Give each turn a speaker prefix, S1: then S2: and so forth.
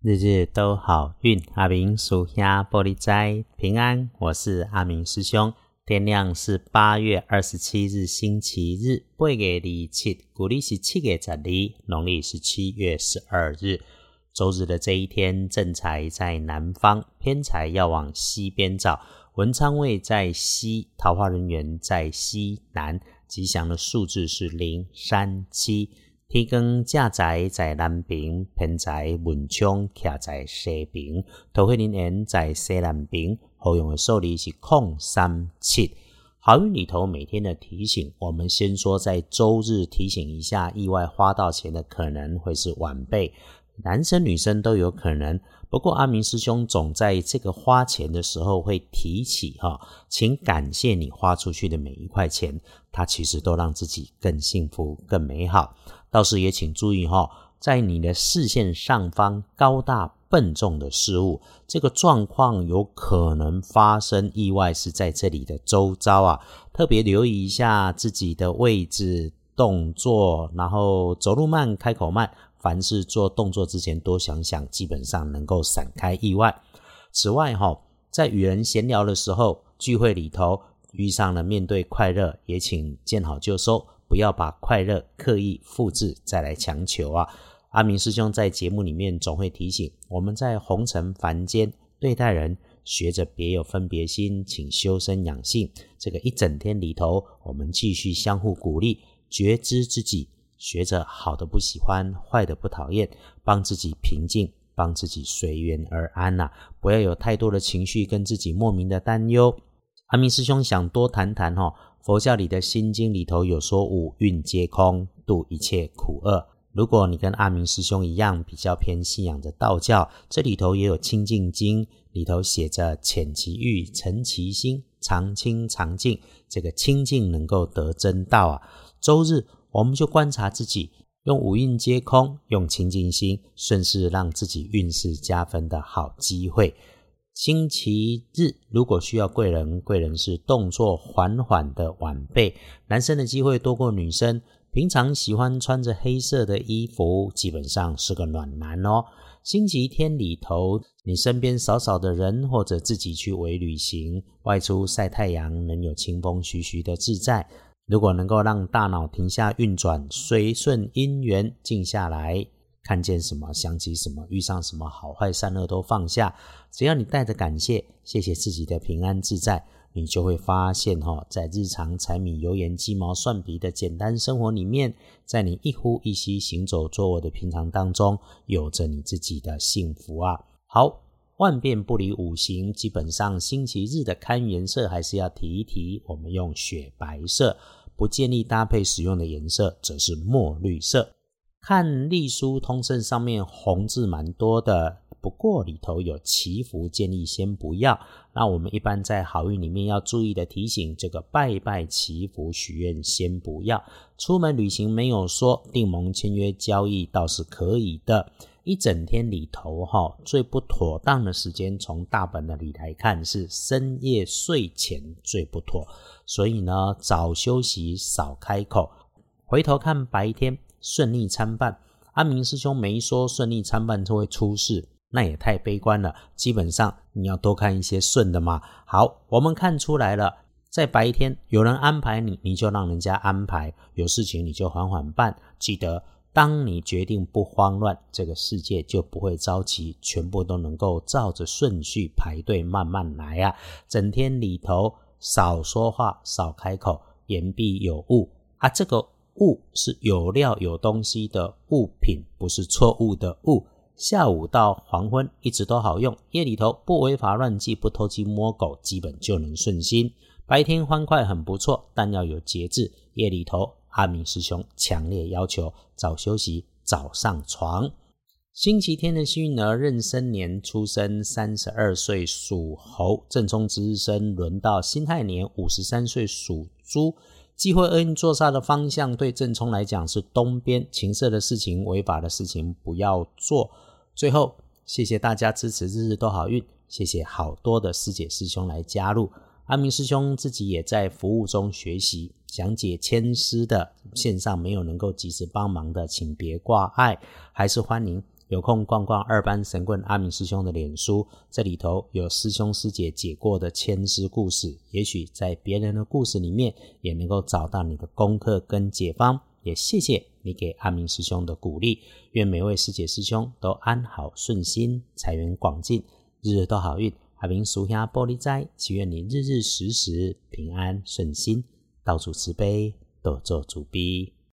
S1: 日日都好运，阿明属下玻璃斋平安。我是阿明师兄。天亮是八月二十七日星期日，八月二七，古历是七月十二，农历是七月十二日，周日的这一天，正财在南方，偏财要往西边找。文昌位在西，桃花人员在西南，吉祥的数字是零三七。天光正在在南边，平在文昌徛在西边，桃花人缘在西南边。好用的数字是空三七。好运里头每天的提醒，我们先说在周日提醒一下，意外花到钱的可能会是晚辈，男生女生都有可能。不过阿明师兄总在这个花钱的时候会提起哈，请感谢你花出去的每一块钱，它其实都让自己更幸福、更美好。倒是也请注意哈，在你的视线上方高大笨重的事物，这个状况有可能发生意外，是在这里的周遭啊，特别留意一下自己的位置、动作，然后走路慢、开口慢。凡是做动作之前多想想，基本上能够闪开意外。此外，哈，在与人闲聊的时候，聚会里头遇上了面对快乐，也请见好就收，不要把快乐刻意复制再来强求啊。阿明师兄在节目里面总会提醒我们在红尘凡间对待人，学着别有分别心，请修身养性。这个一整天里头，我们继续相互鼓励，觉知自己。学着好的不喜欢，坏的不讨厌，帮自己平静，帮自己随缘而安呐！不要有太多的情绪跟自己莫名的担忧。阿明师兄想多谈谈哈，佛教里的心经里头有说五蕴皆空，度一切苦厄。如果你跟阿明师兄一样比较偏信仰的道教，这里头也有清净经，里头写着浅其欲，沉其心，常清常净，这个清净能够得真道啊！周日。我们就观察自己，用五蕴皆空，用清净心，顺势让自己运势加分的好机会。星期日如果需要贵人，贵人是动作缓缓的晚辈，男生的机会多过女生。平常喜欢穿着黑色的衣服，基本上是个暖男哦。星期天里头，你身边少少的人，或者自己去微旅行，外出晒太阳，能有清风徐徐的自在。如果能够让大脑停下运转，随顺因缘静下来，看见什么想起什么，遇上什么好坏善恶都放下。只要你带着感谢，谢谢自己的平安自在，你就会发现哈，在日常柴米油盐鸡毛蒜皮的简单生活里面，在你一呼一吸、行走坐卧的平常当中，有着你自己的幸福啊。好，万变不离五行，基本上星期日的看颜色还是要提一提，我们用雪白色。不建议搭配使用的颜色则是墨绿色。看隶书通胜上面红字蛮多的，不过里头有祈福，建议先不要。那我们一般在好运里面要注意的提醒，这个拜拜祈福许愿先不要。出门旅行没有说订盟签约交易倒是可以的。一整天里头哈，最不妥当的时间，从大本的里来看是深夜睡前最不妥。所以呢，早休息，少开口。回头看白天顺利参半，阿明师兄没说顺利参半就会出事，那也太悲观了。基本上你要多看一些顺的嘛。好，我们看出来了，在白天有人安排你，你就让人家安排；有事情你就缓缓办。记得，当你决定不慌乱，这个世界就不会着急，全部都能够照着顺序排队慢慢来啊。整天里头。少说话，少开口，言必有物啊！这个物是有料、有东西的物品，不是错误的物。下午到黄昏一直都好用，夜里头不违法乱纪，不偷鸡摸狗，基本就能顺心。白天欢快很不错，但要有节制。夜里头，阿明师兄强烈要求早休息，早上床。星期天的幸运儿壬申年出生，三十二岁属猴；正冲值日生轮到辛亥年五十三岁属猪。忌讳厄运坐煞的方向，对正冲来讲是东边，情色的事情、违法的事情不要做。最后，谢谢大家支持，日日都好运。谢谢好多的师姐师兄来加入，阿明师兄自己也在服务中学习讲解签师的线上没有能够及时帮忙的，请别挂碍，还是欢迎。有空逛逛二班神棍阿明师兄的脸书，这里头有师兄师姐解过的千师故事，也许在别人的故事里面也能够找到你的功课跟解方。也谢谢你给阿明师兄的鼓励，愿每位师姐师兄都安好顺心，财源广进，日日都好运。海明属下玻璃斋，祈愿你日日时时平安顺心，到处慈悲，多做主逼。